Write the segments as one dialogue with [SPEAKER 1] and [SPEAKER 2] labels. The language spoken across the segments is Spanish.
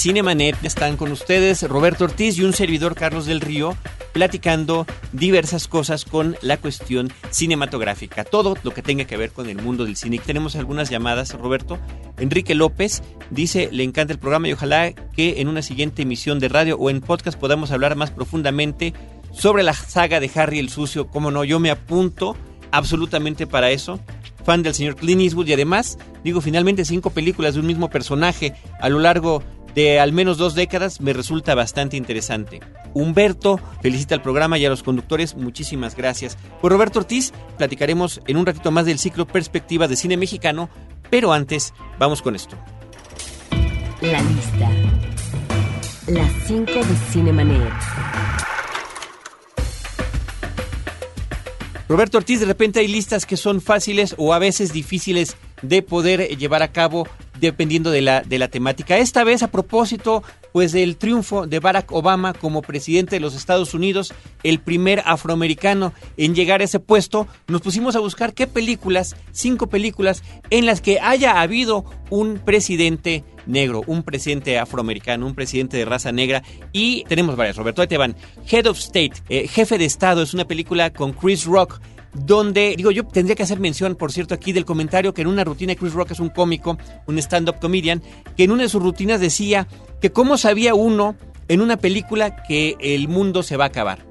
[SPEAKER 1] Cinemanet están con ustedes Roberto Ortiz y un servidor Carlos del Río platicando diversas cosas con la cuestión cinematográfica, todo lo que tenga que ver con el mundo del cine. Tenemos algunas llamadas, Roberto. Enrique López dice, le encanta el programa y ojalá que en una siguiente emisión de radio o en podcast podamos hablar más profundamente sobre la saga de Harry el Sucio. Como no, yo me apunto absolutamente para eso fan del señor Clint Eastwood y además, digo, finalmente cinco películas de un mismo personaje a lo largo de al menos dos décadas me resulta bastante interesante. Humberto felicita al programa y a los conductores, muchísimas gracias. Por Roberto Ortiz platicaremos en un ratito más del ciclo Perspectivas de Cine Mexicano, pero antes vamos con esto.
[SPEAKER 2] La lista. Las 5 de Cinemanet.
[SPEAKER 1] Roberto Ortiz, de repente hay listas que son fáciles o a veces difíciles de poder llevar a cabo dependiendo de la, de la temática. Esta vez a propósito pues del triunfo de Barack Obama como presidente de los Estados Unidos, el primer afroamericano en llegar a ese puesto, nos pusimos a buscar qué películas, cinco películas en las que haya habido un presidente negro, un presidente afroamericano, un presidente de raza negra y tenemos varias, Roberto, ahí te van. Head of State, eh, Jefe de Estado, es una película con Chris Rock donde, digo, yo tendría que hacer mención, por cierto, aquí del comentario que en una rutina Chris Rock es un cómico, un stand-up comedian, que en una de sus rutinas decía que cómo sabía uno en una película que el mundo se va a acabar.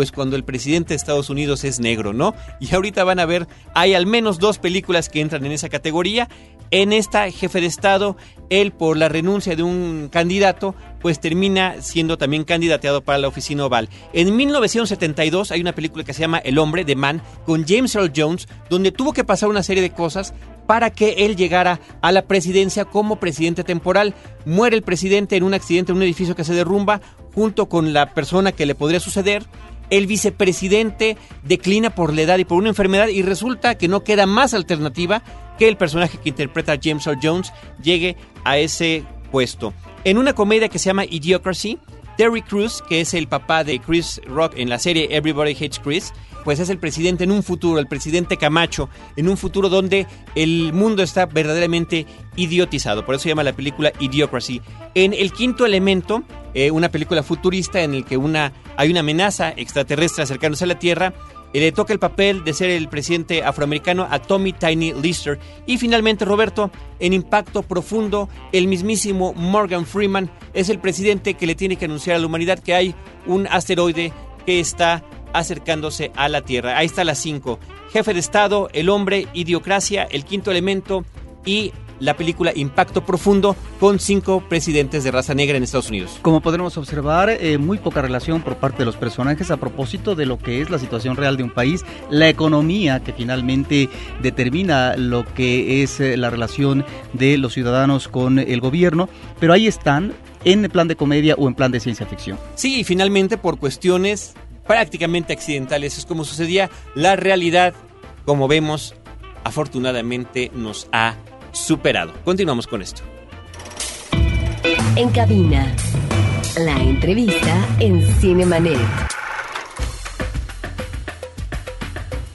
[SPEAKER 1] Pues cuando el presidente de Estados Unidos es negro, ¿no? Y ahorita van a ver, hay al menos dos películas que entran en esa categoría. En esta, jefe de Estado, él por la renuncia de un candidato, pues termina siendo también candidateado para la oficina oval. En 1972 hay una película que se llama El hombre de Man con James Earl Jones, donde tuvo que pasar una serie de cosas para que él llegara a la presidencia como presidente temporal. Muere el presidente en un accidente en un edificio que se derrumba junto con la persona que le podría suceder. El vicepresidente declina por la edad y por una enfermedad y resulta que no queda más alternativa que el personaje que interpreta James Earl Jones llegue a ese puesto. En una comedia que se llama Idiocracy, Terry Crews, que es el papá de Chris Rock en la serie Everybody Hates Chris, pues es el presidente en un futuro, el presidente Camacho, en un futuro donde el mundo está verdaderamente idiotizado. Por eso se llama la película Idiocracy. En El Quinto Elemento, eh, una película futurista en la que una, hay una amenaza extraterrestre acercándose a la Tierra, eh, le toca el papel de ser el presidente afroamericano a Tommy Tiny Lister. Y finalmente, Roberto, en Impacto Profundo, el mismísimo Morgan Freeman es el presidente que le tiene que anunciar a la humanidad que hay un asteroide que está acercándose a la Tierra. Ahí está las cinco. Jefe de Estado, el hombre, idiocracia, el quinto elemento y la película Impacto Profundo con cinco presidentes de raza negra en Estados Unidos.
[SPEAKER 3] Como podremos observar, eh, muy poca relación por parte de los personajes a propósito de lo que es la situación real de un país, la economía que finalmente determina lo que es eh, la relación de los ciudadanos con el gobierno, pero ahí están en plan de comedia o en plan de ciencia ficción.
[SPEAKER 1] Sí, y finalmente por cuestiones prácticamente accidentales es como sucedía, la realidad, como vemos, afortunadamente nos ha superado. Continuamos con esto.
[SPEAKER 2] En cabina. La entrevista en Cinemanet.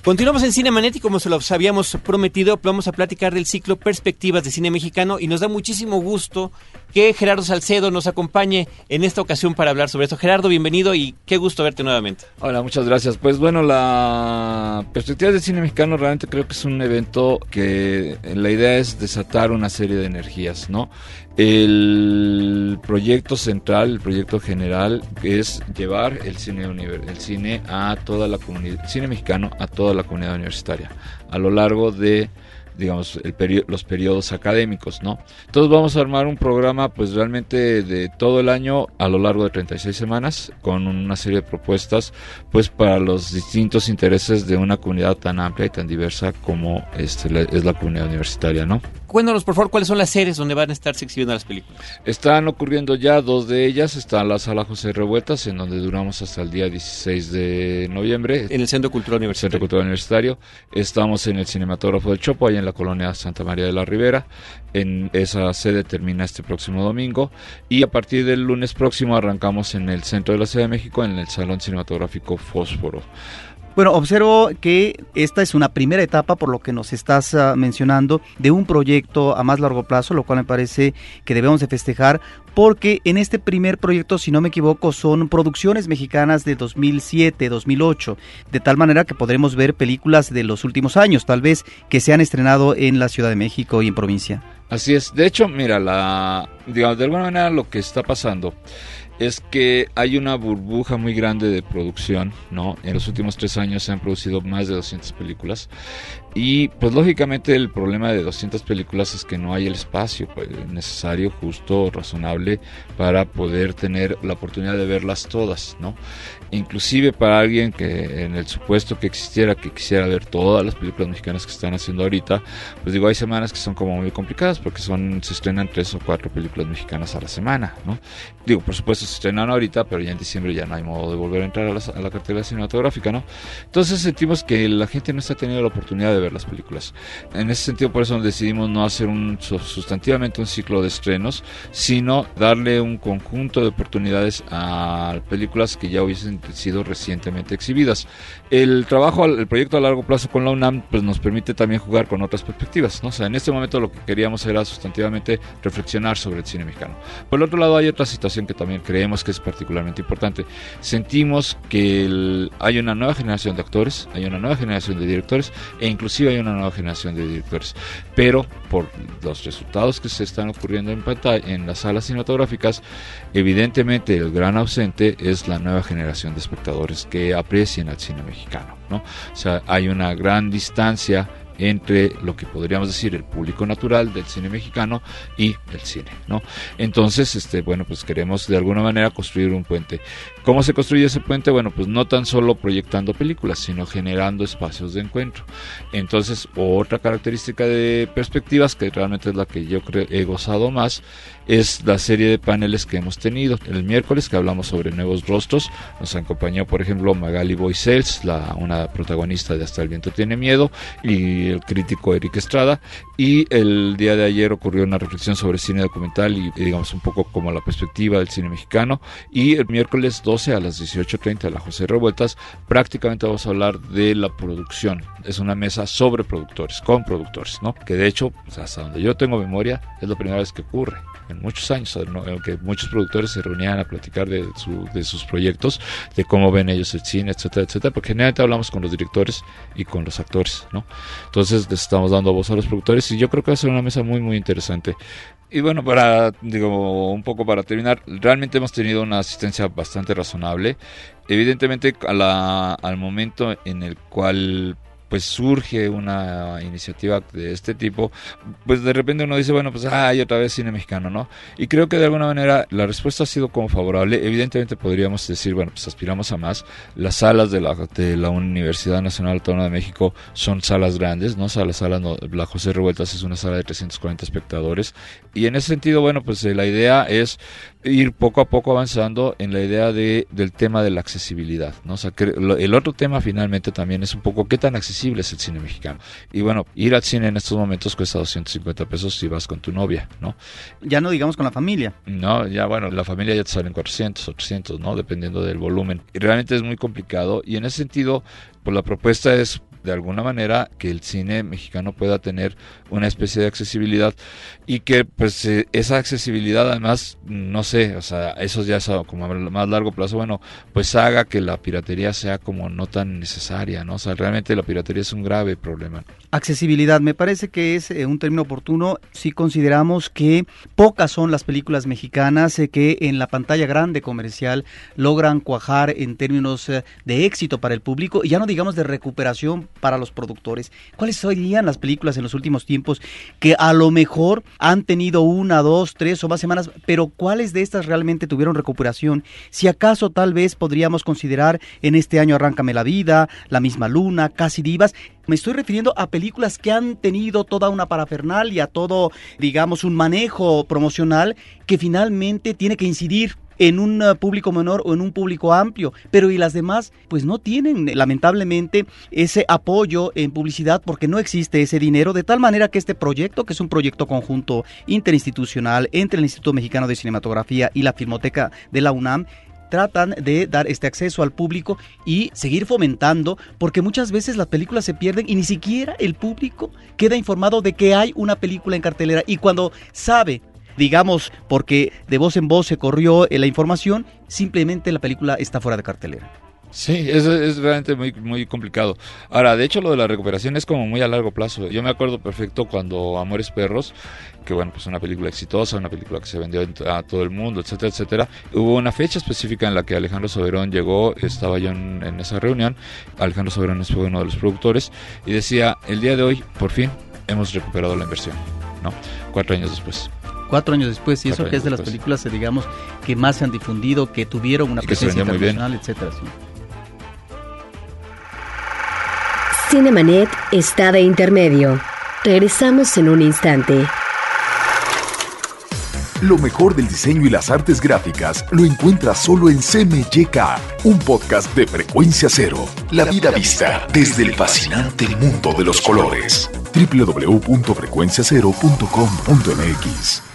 [SPEAKER 1] Continuamos en Cinemanet y como se los habíamos prometido, vamos a platicar del ciclo Perspectivas de Cine Mexicano y nos da muchísimo gusto que Gerardo Salcedo nos acompañe en esta ocasión para hablar sobre esto. Gerardo, bienvenido y qué gusto verte nuevamente.
[SPEAKER 4] Hola, muchas gracias. Pues bueno, la Perspectivas de Cine Mexicano realmente creo que es un evento que la idea es desatar una serie de energías, ¿no? El proyecto central, el proyecto general es llevar el cine el cine a toda la comunidad, cine mexicano a toda la comunidad universitaria a lo largo de digamos, el los periodos académicos, ¿no? Entonces vamos a armar un programa, pues realmente de todo el año a lo largo de 36 semanas, con una serie de propuestas, pues para los distintos intereses de una comunidad tan amplia y tan diversa como este, es la comunidad universitaria, ¿no?
[SPEAKER 1] Cuéntanos, por favor, cuáles son las series donde van a estarse exhibiendo las películas.
[SPEAKER 4] Están ocurriendo ya dos de ellas. Está la Sala José Revueltas, en donde duramos hasta el día 16 de noviembre.
[SPEAKER 1] En el Centro Cultural Universitario.
[SPEAKER 4] Centro Cultural Universitario. Estamos en el Cinematógrafo del Chopo, ahí en la colonia Santa María de la Ribera. En esa sede termina este próximo domingo. Y a partir del lunes próximo arrancamos en el centro de la Ciudad de México, en el Salón Cinematográfico Fósforo.
[SPEAKER 3] Bueno, observo que esta es una primera etapa, por lo que nos estás uh, mencionando, de un proyecto a más largo plazo, lo cual me parece que debemos de festejar, porque en este primer proyecto, si no me equivoco, son producciones mexicanas de 2007, 2008, de tal manera que podremos ver películas de los últimos años, tal vez, que se han estrenado en la Ciudad de México y en provincia.
[SPEAKER 4] Así es. De hecho, mira, la, digamos, de alguna manera lo que está pasando es que hay una burbuja muy grande de producción, ¿no? En los últimos tres años se han producido más de 200 películas y pues lógicamente el problema de 200 películas es que no hay el espacio pues, necesario, justo, razonable para poder tener la oportunidad de verlas todas, ¿no? Inclusive para alguien que en el supuesto que existiera, que quisiera ver todas las películas mexicanas que están haciendo ahorita, pues digo, hay semanas que son como muy complicadas porque son se estrenan tres o cuatro películas mexicanas a la semana, ¿no? Digo, por supuesto se estrenan ahorita, pero ya en diciembre ya no hay modo de volver a entrar a la, a la cartelera cinematográfica, ¿no? Entonces sentimos que la gente no está teniendo la oportunidad de ver las películas. En ese sentido, por eso decidimos no hacer un sustantivamente un ciclo de estrenos, sino darle un conjunto de oportunidades a películas que ya hubiesen sido recientemente exhibidas. El trabajo, el proyecto a largo plazo con la UNAM, pues nos permite también jugar con otras perspectivas, ¿no? O sea, en este momento lo que queríamos era sustantivamente reflexionar sobre el cine mexicano. Por el otro lado, hay otra situación que también creemos que es particularmente importante. Sentimos que el, hay una nueva generación de actores, hay una nueva generación de directores e inclusive hay una nueva generación de directores. Pero por los resultados que se están ocurriendo en pantalla, en las salas cinematográficas, evidentemente el gran ausente es la nueva generación de espectadores que aprecien al cine mexicano. ¿no? O sea, hay una gran distancia entre lo que podríamos decir el público natural del cine mexicano y el cine, ¿no? Entonces, este, bueno, pues queremos de alguna manera construir un puente. ¿Cómo se construye ese puente? Bueno, pues no tan solo proyectando películas, sino generando espacios de encuentro. Entonces, otra característica de perspectivas, que realmente es la que yo he gozado más, es la serie de paneles que hemos tenido. El miércoles que hablamos sobre nuevos rostros, nos acompañó, por ejemplo, Magali Boisels, la, una protagonista de Hasta el viento tiene miedo, y el crítico Eric Estrada. Y el día de ayer ocurrió una reflexión sobre cine documental y, digamos, un poco como la perspectiva del cine mexicano. Y el miércoles 12 a las 18.30 de la José Revueltas, prácticamente vamos a hablar de la producción. Es una mesa sobre productores, con productores, ¿no? Que de hecho, hasta donde yo tengo memoria, es la primera vez que ocurre en muchos años, en que muchos productores se reunían a platicar de, su, de sus proyectos, de cómo ven ellos el cine, etcétera, etcétera, porque generalmente hablamos con los directores y con los actores, ¿no? Entonces les estamos dando voz a los productores y yo creo que va a ser una mesa muy, muy interesante. Y bueno, para, digo, un poco para terminar, realmente hemos tenido una asistencia bastante razonable. Evidentemente, a la, al momento en el cual pues surge una iniciativa de este tipo, pues de repente uno dice, bueno, pues hay otra vez cine mexicano, ¿no? Y creo que de alguna manera la respuesta ha sido como favorable. Evidentemente podríamos decir, bueno, pues aspiramos a más. Las salas de la, de la Universidad Nacional Autónoma de México son salas grandes, ¿no? O la sala, no, la José Revueltas es una sala de 340 espectadores. Y en ese sentido, bueno, pues eh, la idea es ir poco a poco avanzando en la idea de, del tema de la accesibilidad, ¿no? O sea, que el otro tema finalmente también es un poco qué tan accesible es el cine mexicano. Y bueno, ir al cine en estos momentos cuesta 250 pesos si vas con tu novia, ¿no?
[SPEAKER 3] Ya no digamos con la familia.
[SPEAKER 4] No, ya bueno, la familia ya te salen 400, 800, ¿no? Dependiendo del volumen. Y realmente es muy complicado y en ese sentido, pues la propuesta es de alguna manera que el cine mexicano pueda tener una especie de accesibilidad y que pues eh, esa accesibilidad además no sé o sea eso ya es como a más largo plazo bueno pues haga que la piratería sea como no tan necesaria no o sea realmente la piratería es un grave problema.
[SPEAKER 3] Accesibilidad me parece que es eh, un término oportuno. Si consideramos que pocas son las películas mexicanas eh, que en la pantalla grande comercial logran cuajar en términos de éxito para el público y ya no digamos de recuperación para los productores cuáles serían las películas en los últimos tiempos que a lo mejor han tenido una, dos, tres o más semanas, pero ¿cuáles de estas realmente tuvieron recuperación? Si acaso tal vez podríamos considerar en este año Arráncame la vida, La misma luna, Casi divas, me estoy refiriendo a películas que han tenido toda una parafernalia, todo, digamos, un manejo promocional que finalmente tiene que incidir en un uh, público menor o en un público amplio, pero y las demás pues no tienen lamentablemente ese apoyo en publicidad porque no existe ese dinero, de tal manera que este proyecto, que es un proyecto conjunto interinstitucional entre el Instituto Mexicano de Cinematografía y la Filmoteca de la UNAM, tratan de dar este acceso al público y seguir fomentando, porque muchas veces las películas se pierden y ni siquiera el público queda informado de que hay una película en cartelera. Y cuando sabe digamos, porque de voz en voz se corrió la información, simplemente la película está fuera de cartelera.
[SPEAKER 4] Sí, es, es realmente muy, muy complicado. Ahora, de hecho, lo de la recuperación es como muy a largo plazo. Yo me acuerdo perfecto cuando Amores Perros, que bueno, pues una película exitosa, una película que se vendió a todo el mundo, etcétera, etcétera. Hubo una fecha específica en la que Alejandro Soberón llegó, estaba yo en, en esa reunión, Alejandro Soberón fue uno de los productores, y decía, el día de hoy, por fin, hemos recuperado la inversión, ¿no? Cuatro años después
[SPEAKER 3] cuatro años después y eso que es de las películas digamos que más se han difundido que tuvieron una presencia internacional etcétera sí.
[SPEAKER 2] Cinemanet está de intermedio. Regresamos en un instante.
[SPEAKER 5] Lo mejor del diseño y las artes gráficas lo encuentras solo en CMYK, un podcast de frecuencia cero. La vida vista desde el fascinante mundo de los colores. www.frecuenciacero.com.mx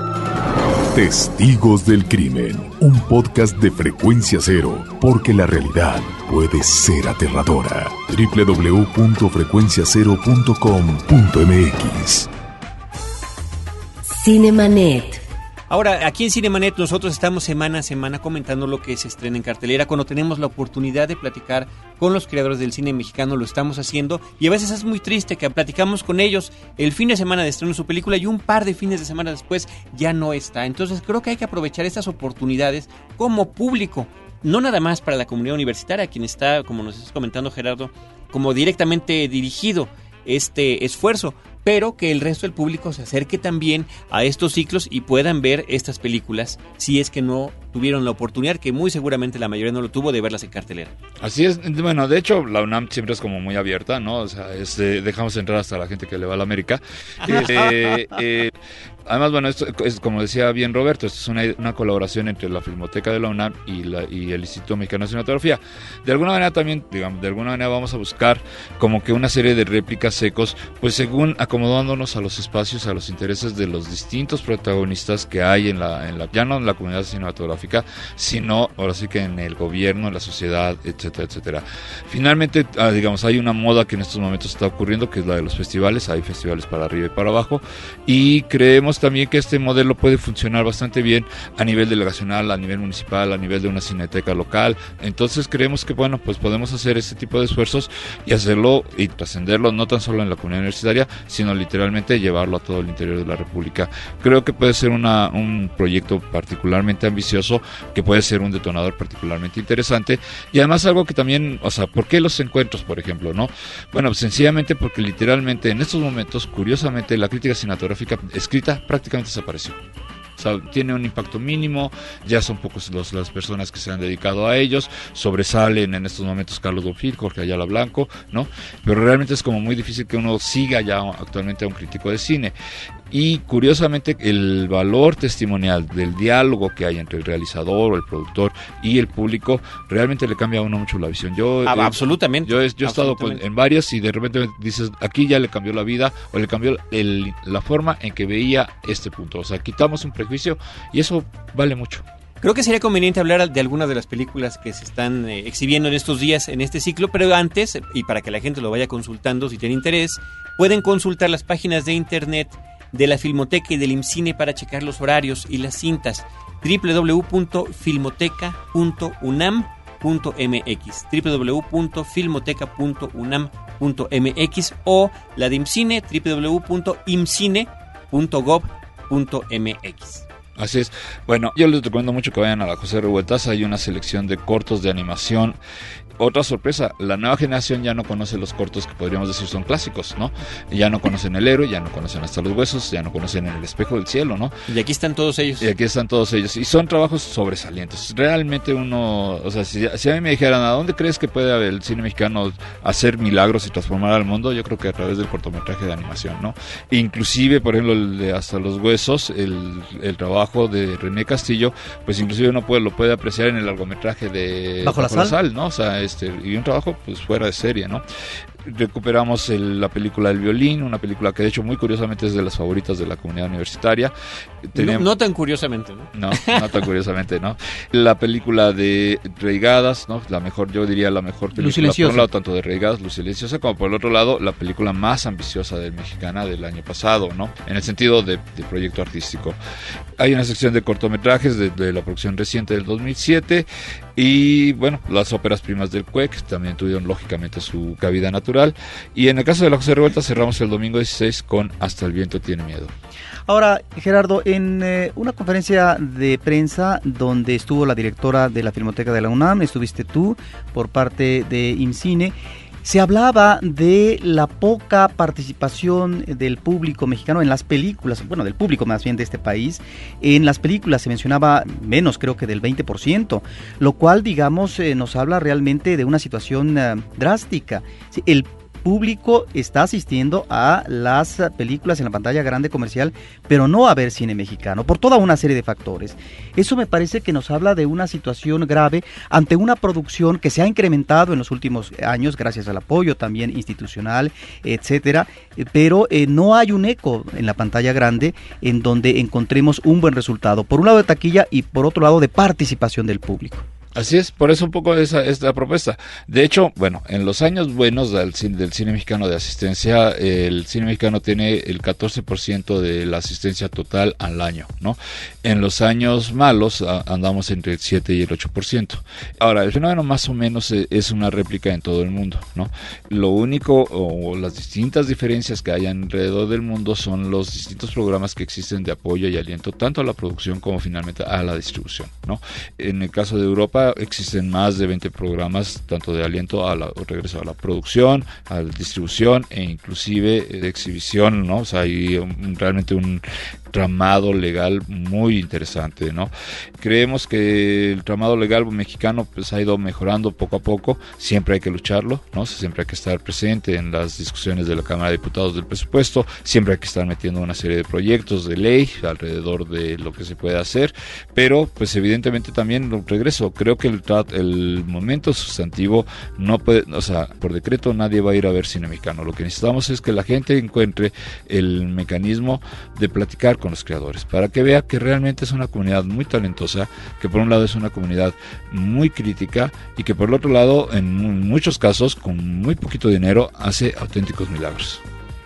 [SPEAKER 5] Testigos del Crimen, un podcast de frecuencia cero, porque la realidad puede ser aterradora. www.frecuenciacero.com.mx
[SPEAKER 2] Cinemanet.
[SPEAKER 1] Ahora, aquí en Cinemanet nosotros estamos semana a semana comentando lo que se estrena en cartelera. Cuando tenemos la oportunidad de platicar con los creadores del cine mexicano, lo estamos haciendo. Y a veces es muy triste que platicamos con ellos el fin de semana de estreno de su película y un par de fines de semana después ya no está. Entonces creo que hay que aprovechar estas oportunidades como público. No nada más para la comunidad universitaria, quien está, como nos estás comentando Gerardo, como directamente dirigido este esfuerzo, pero que el resto del público se acerque también a estos ciclos y puedan ver estas películas si es que no tuvieron la oportunidad, que muy seguramente la mayoría no lo tuvo, de verlas en cartelera.
[SPEAKER 4] Así es, bueno, de hecho la UNAM siempre es como muy abierta, ¿no? O sea, dejamos entrar hasta la gente que le va a la América. Eh, eh, Además, bueno, esto es como decía bien Roberto, esto es una, una colaboración entre la Filmoteca de la UNAM y, la, y el Instituto Mexicano de Cinematografía. De alguna manera también, digamos, de alguna manera vamos a buscar como que una serie de réplicas secos, pues según acomodándonos a los espacios, a los intereses de los distintos protagonistas que hay en la, en la ya no en la comunidad cinematográfica, sino ahora sí que en el gobierno, en la sociedad, etcétera, etcétera. Finalmente, ah, digamos, hay una moda que en estos momentos está ocurriendo, que es la de los festivales, hay festivales para arriba y para abajo, y creemos también que este modelo puede funcionar bastante bien a nivel delegacional, a nivel municipal, a nivel de una cineteca local. Entonces creemos que bueno, pues podemos hacer ese tipo de esfuerzos y hacerlo y trascenderlo no tan solo en la comunidad universitaria, sino literalmente llevarlo a todo el interior de la República. Creo que puede ser una, un proyecto particularmente ambicioso, que puede ser un detonador particularmente interesante y además algo que también, o sea, ¿por qué los encuentros, por ejemplo, no? Bueno, sencillamente porque literalmente en estos momentos, curiosamente, la crítica cinematográfica escrita prácticamente desapareció. O sea, tiene un impacto mínimo, ya son pocos los, las personas que se han dedicado a ellos, sobresalen en estos momentos Carlos Bonfil, Jorge Ayala Blanco, ¿no? Pero realmente es como muy difícil que uno siga ya actualmente a un crítico de cine. Y curiosamente el valor testimonial del diálogo que hay entre el realizador o el productor y el público realmente le cambia a uno mucho la visión. Yo,
[SPEAKER 1] ah, absolutamente.
[SPEAKER 4] Yo, he, yo he estado en varias y de repente dices, aquí ya le cambió la vida o le cambió el, la forma en que veía este punto. O sea, quitamos un prejuicio y eso vale mucho.
[SPEAKER 1] Creo que sería conveniente hablar de algunas de las películas que se están eh, exhibiendo en estos días en este ciclo, pero antes, y para que la gente lo vaya consultando si tiene interés, pueden consultar las páginas de internet de la Filmoteca y del IMCINE para checar los horarios y las cintas www.filmoteca.unam.mx www.filmoteca.unam.mx o la de IMCINE www.imcine.gov.mx
[SPEAKER 4] Así es. Bueno, yo les recomiendo mucho que vayan a la José Revueltas. Hay una selección de cortos de animación otra sorpresa, la nueva generación ya no conoce los cortos que podríamos decir son clásicos, ¿no? Ya no conocen el héroe, ya no conocen hasta los huesos, ya no conocen el espejo del cielo, ¿no?
[SPEAKER 1] Y aquí están todos ellos.
[SPEAKER 4] Y aquí están todos ellos. Y son trabajos sobresalientes. Realmente uno, o sea, si, si a mí me dijeran, ¿a dónde crees que puede el cine mexicano hacer milagros y transformar al mundo? Yo creo que a través del cortometraje de animación, ¿no? Inclusive, por ejemplo, el de Hasta los Huesos, el, el trabajo de René Castillo, pues inclusive uno puede, lo puede apreciar en el largometraje de
[SPEAKER 3] Bajo, la, sal?
[SPEAKER 4] ¿no? O sea, este, y un trabajo pues fuera de serie, ¿no? Recuperamos la película El violín, una película que de hecho muy curiosamente es de las favoritas de la comunidad universitaria.
[SPEAKER 1] no, tan curiosamente, ¿no?
[SPEAKER 4] No, no tan curiosamente, ¿no? La película de Reigadas, ¿no? La mejor, yo diría la mejor película por un lado tanto de Reigadas, Luz Silenciosa, como por el otro lado la película más ambiciosa del mexicana del año pasado, ¿no? En el sentido de, proyecto artístico. Hay una sección de cortometrajes de, de la producción reciente del 2007 y bueno, las óperas primas del CUEC también tuvieron lógicamente su cabida natural. Y en el caso de la José Revuelta cerramos el domingo 16 con Hasta el viento tiene miedo.
[SPEAKER 3] Ahora, Gerardo, en eh, una conferencia de prensa donde estuvo la directora de la Filmoteca de la UNAM, estuviste tú por parte de IMCINE, se hablaba de la poca participación del público mexicano en las películas, bueno, del público más bien de este país. En las películas se mencionaba menos, creo que del 20%, lo cual, digamos, eh, nos habla realmente de una situación eh, drástica. El público está asistiendo a las películas en la pantalla grande comercial, pero no a ver cine mexicano, por toda una serie de factores. Eso me parece que nos habla de una situación grave ante una producción que se ha incrementado en los últimos años gracias al apoyo también institucional, etcétera, pero eh, no hay un eco en la pantalla grande en donde encontremos un buen resultado, por un lado de taquilla y por otro lado de participación del público.
[SPEAKER 4] Así es, por eso un poco esa es la propuesta. De hecho, bueno, en los años buenos del cine, mexicano de asistencia, el cine mexicano tiene el 14% de la asistencia total al año, ¿no? En los años malos andamos entre el 7 y el 8%. Ahora, el fenómeno más o menos e, es una réplica en todo el mundo, ¿no? Lo único o las distintas diferencias que hay alrededor del mundo son los distintos programas que existen de apoyo y aliento tanto a la producción como finalmente a la distribución, ¿no? En el caso de Europa existen más de 20 programas, tanto de aliento a la, regreso a la producción, a la distribución e inclusive de exhibición, ¿no? O sea, hay realmente un tramado legal muy interesante, ¿no? Creemos que el tramado legal mexicano pues ha ido mejorando poco a poco, siempre hay que lucharlo, ¿no? Siempre hay que estar presente en las discusiones de la Cámara de Diputados del presupuesto, siempre hay que estar metiendo una serie de proyectos de ley alrededor de lo que se puede hacer, pero pues evidentemente también regreso, creo que el, el momento sustantivo no puede, o sea, por decreto nadie va a ir a ver cine mexicano, lo que necesitamos es que la gente encuentre el mecanismo de platicar con los creadores, para que vea que realmente es una comunidad muy talentosa, que por un lado es una comunidad muy crítica y que por el otro lado, en muchos casos, con muy poquito dinero, hace auténticos milagros.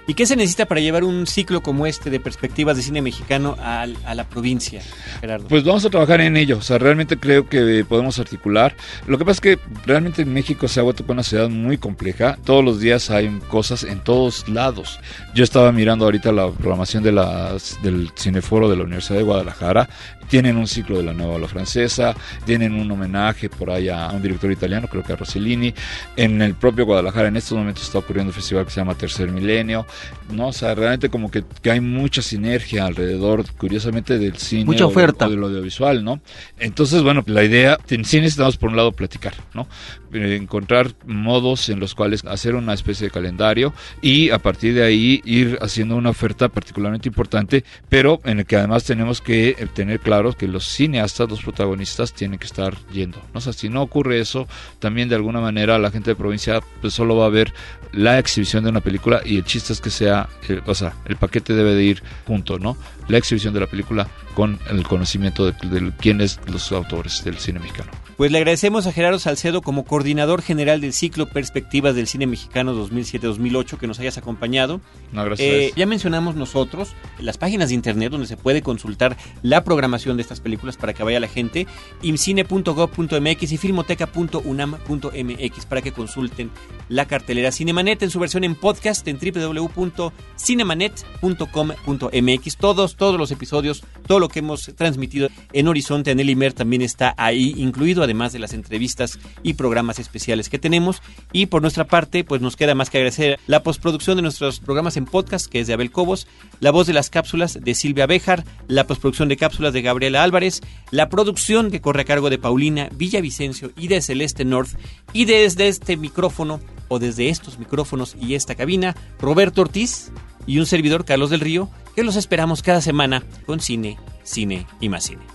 [SPEAKER 1] ¿Y qué se necesita para llevar un ciclo como este de perspectivas de cine mexicano a, la provincia, Gerardo?
[SPEAKER 4] Pues vamos a trabajar en ello. O sea, realmente creo que podemos articular. Lo que pasa es que realmente México se ha vuelto una ciudad muy compleja. Todos los días hay cosas en todos lados. Yo estaba mirando ahorita la programación de las, del Cineforo de la Universidad de Guadalajara tienen un ciclo de la nueva ola francesa, tienen un homenaje por ahí a un director italiano, creo que a Rossellini. En el propio Guadalajara en estos momentos está ocurriendo un festival que se llama Tercer Milenio, ¿no? O sea, realmente como que, hay mucha sinergia alrededor, curiosamente, del cine.
[SPEAKER 3] Mucha oferta.
[SPEAKER 4] O, del audiovisual, ¿no? Entonces, bueno, la idea, en cine necesitamos por un lado platicar, ¿no? Eh, encontrar modos en los cuales hacer una especie de calendario y a partir de ahí ir haciendo una oferta particularmente importante, pero en el que además tenemos que tener claro claro que los cineastas, los protagonistas, tienen que estar yendo. ¿no? O sea, si no ocurre eso, también de alguna manera la gente de provincia pues solo va a ver la exhibición de una película y el chiste es que sea, o sea, el paquete debe de ir junto, ¿no? La exhibición de la película con el conocimiento de, de quiénes los autores del cine mexicano.
[SPEAKER 1] Pues le agradecemos a Gerardo Salcedo como coordinador general del ciclo Perspectivas del Cine Mexicano 2007-2008 que nos hayas acompañado.
[SPEAKER 4] No, gracias. Eh,
[SPEAKER 1] ya mencionamos nosotros las páginas de internet donde se puede consultar la programación de estas películas para que vaya la gente, imcine.gov.mx y filmoteca.unam.mx para que consulten la cartelera Cinemanet en su versión en podcast en www.cinemanet.com.mx. Todos, todos los episodios, todo lo que hemos transmitido en Horizonte, en Elimer también está ahí incluido además de las entrevistas y programas especiales que tenemos. Y por nuestra parte, pues nos queda más que agradecer la postproducción de nuestros programas en podcast, que es de Abel Cobos, la voz de las cápsulas de Silvia Bejar, la postproducción de cápsulas de Gabriela Álvarez, la producción que corre a cargo de Paulina Villavicencio y de Celeste North, y desde este micrófono, o desde estos micrófonos y esta cabina, Roberto Ortiz y un servidor Carlos del Río, que los esperamos cada semana con cine, cine y más cine.